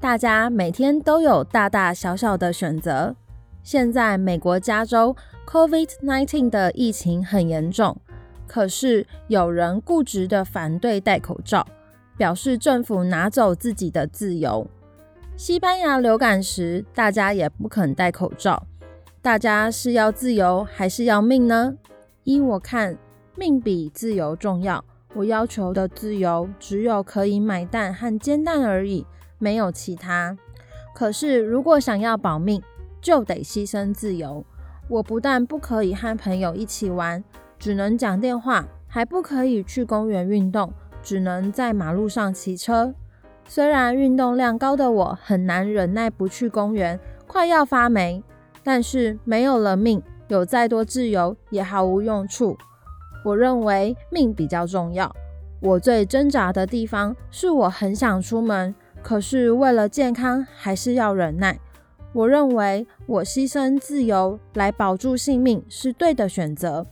大家每天都有大大小小的选择。现在美国加州 COVID-19 的疫情很严重，可是有人固执的反对戴口罩。表示政府拿走自己的自由。西班牙流感时，大家也不肯戴口罩。大家是要自由还是要命呢？依我看，命比自由重要。我要求的自由只有可以买蛋和煎蛋而已，没有其他。可是如果想要保命，就得牺牲自由。我不但不可以和朋友一起玩，只能讲电话，还不可以去公园运动。只能在马路上骑车。虽然运动量高的我很难忍耐不去公园，快要发霉，但是没有了命，有再多自由也毫无用处。我认为命比较重要。我最挣扎的地方是我很想出门，可是为了健康还是要忍耐。我认为我牺牲自由来保住性命是对的选择。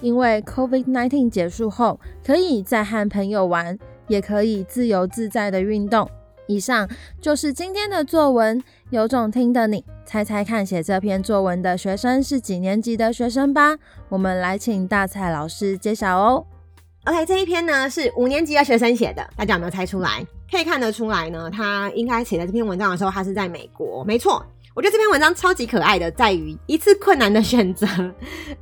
因为 COVID-19 结束后，可以再和朋友玩，也可以自由自在的运动。以上就是今天的作文，有种听的你猜猜看，写这篇作文的学生是几年级的学生吧？我们来请大蔡老师揭晓哦。OK，这一篇呢是五年级的学生写的，大家有没有猜出来？可以看得出来呢，他应该写在这篇文章的时候，他是在美国，没错。我觉得这篇文章超级可爱的，在于一次困难的选择。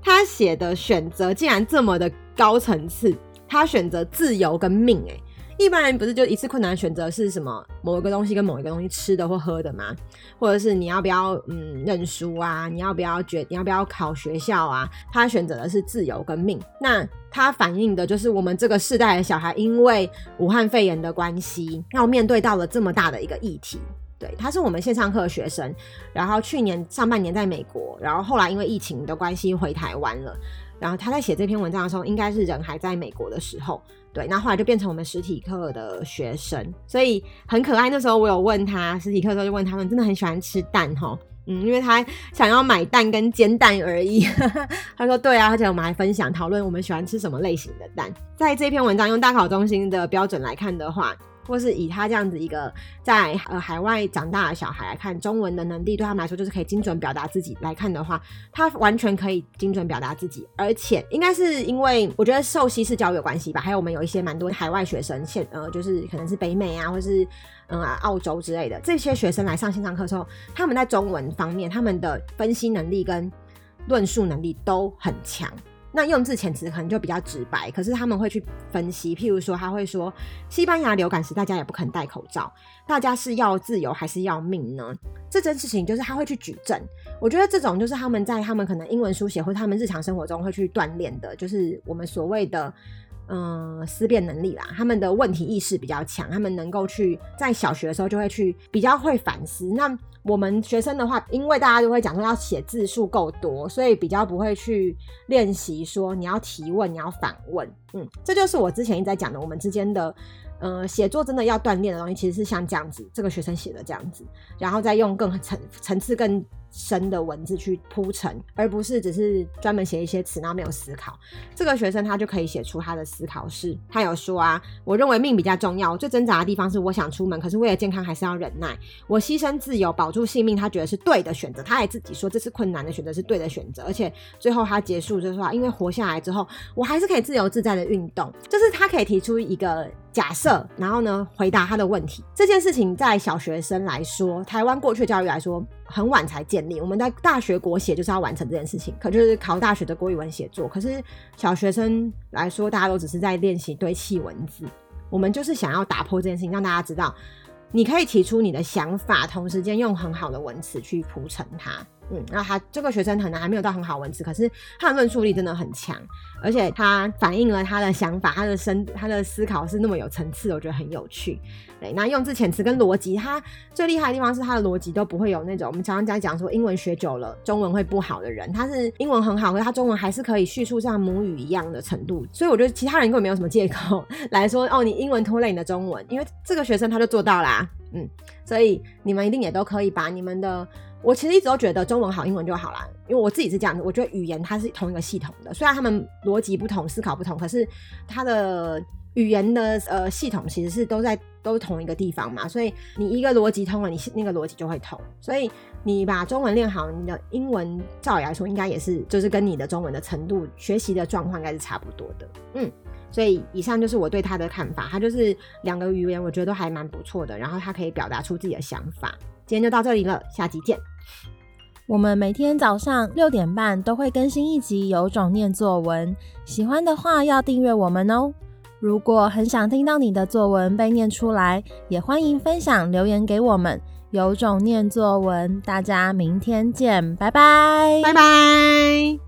他写的选择竟然这么的高层次，他选择自由跟命。诶，一般人不是就一次困难选择是什么？某一个东西跟某一个东西吃的或喝的吗？或者是你要不要嗯认输啊？你要不要决？你要不要考学校啊？他选择的是自由跟命。那他反映的就是我们这个世代的小孩，因为武汉肺炎的关系，要面对到了这么大的一个议题。对，他是我们线上课的学生，然后去年上半年在美国，然后后来因为疫情的关系回台湾了。然后他在写这篇文章的时候，应该是人还在美国的时候。对，那后来就变成我们实体课的学生，所以很可爱。那时候我有问他，实体课的时候就问他们，真的很喜欢吃蛋哈？嗯，因为他想要买蛋跟煎蛋而已。他说对啊，而且我们还分享讨论我们喜欢吃什么类型的蛋。在这篇文章用大考中心的标准来看的话。或是以他这样子一个在呃海外长大的小孩来看，中文的能力对他们来说就是可以精准表达自己来看的话，他完全可以精准表达自己，而且应该是因为我觉得受西式教育有关系吧，还有我们有一些蛮多海外学生，现呃就是可能是北美啊，或是嗯、呃、澳洲之类的这些学生来上线上课的时候，他们在中文方面他们的分析能力跟论述能力都很强。那用字遣词可能就比较直白，可是他们会去分析，譬如说他会说，西班牙流感时大家也不肯戴口罩，大家是要自由还是要命呢？这件事情就是他会去举证，我觉得这种就是他们在他们可能英文书写或他们日常生活中会去锻炼的，就是我们所谓的。嗯，思辨能力啦，他们的问题意识比较强，他们能够去在小学的时候就会去比较会反思。那我们学生的话，因为大家都会讲说要写字数够多，所以比较不会去练习说你要提问，你要反问。嗯，这就是我之前一直在讲的，我们之间的。呃，写作真的要锻炼的东西，其实是像这样子，这个学生写的这样子，然后再用更层层次更深的文字去铺陈，而不是只是专门写一些词，然后没有思考。这个学生他就可以写出他的思考是，他有说啊，我认为命比较重要，最挣扎的地方是我想出门，可是为了健康还是要忍耐，我牺牲自由保住性命，他觉得是对的选择，他也自己说这是困难的选择，是对的选择，而且最后他结束就是说，因为活下来之后，我还是可以自由自在的运动，就是他可以提出一个。假设，然后呢，回答他的问题。这件事情在小学生来说，台湾过去教育来说，很晚才建立。我们在大学国写就是要完成这件事情，可就是考大学的国语文写作。可是小学生来说，大家都只是在练习堆砌文字。我们就是想要打破这件事情，让大家知道，你可以提出你的想法，同时间用很好的文词去铺陈它。嗯，然后他这个学生可能还没有到很好文字，可是他的论述力真的很强，而且他反映了他的想法，他的深，他的思考是那么有层次，我觉得很有趣。对，那用字遣词跟逻辑，他最厉害的地方是他的逻辑都不会有那种我们常常在讲说英文学久了中文会不好的人，他是英文很好，可是他中文还是可以叙述像母语一样的程度，所以我觉得其他人根本没有什么借口来说哦，你英文拖累你的中文，因为这个学生他就做到啦，嗯，所以你们一定也都可以把你们的。我其实一直都觉得中文好，英文就好啦，因为我自己是这样子。我觉得语言它是同一个系统的，虽然他们逻辑不同、思考不同，可是它的语言的呃系统其实是都在都同一个地方嘛。所以你一个逻辑通了，你那个逻辑就会通。所以你把中文练好，你的英文照理来说应该也是就是跟你的中文的程度、学习的状况应该是差不多的。嗯，所以以上就是我对他的看法。他就是两个语言，我觉得都还蛮不错的。然后他可以表达出自己的想法。今天就到这里了，下集见。我们每天早上六点半都会更新一集《有种念作文》，喜欢的话要订阅我们哦。如果很想听到你的作文被念出来，也欢迎分享留言给我们。有种念作文，大家明天见，拜拜，拜拜。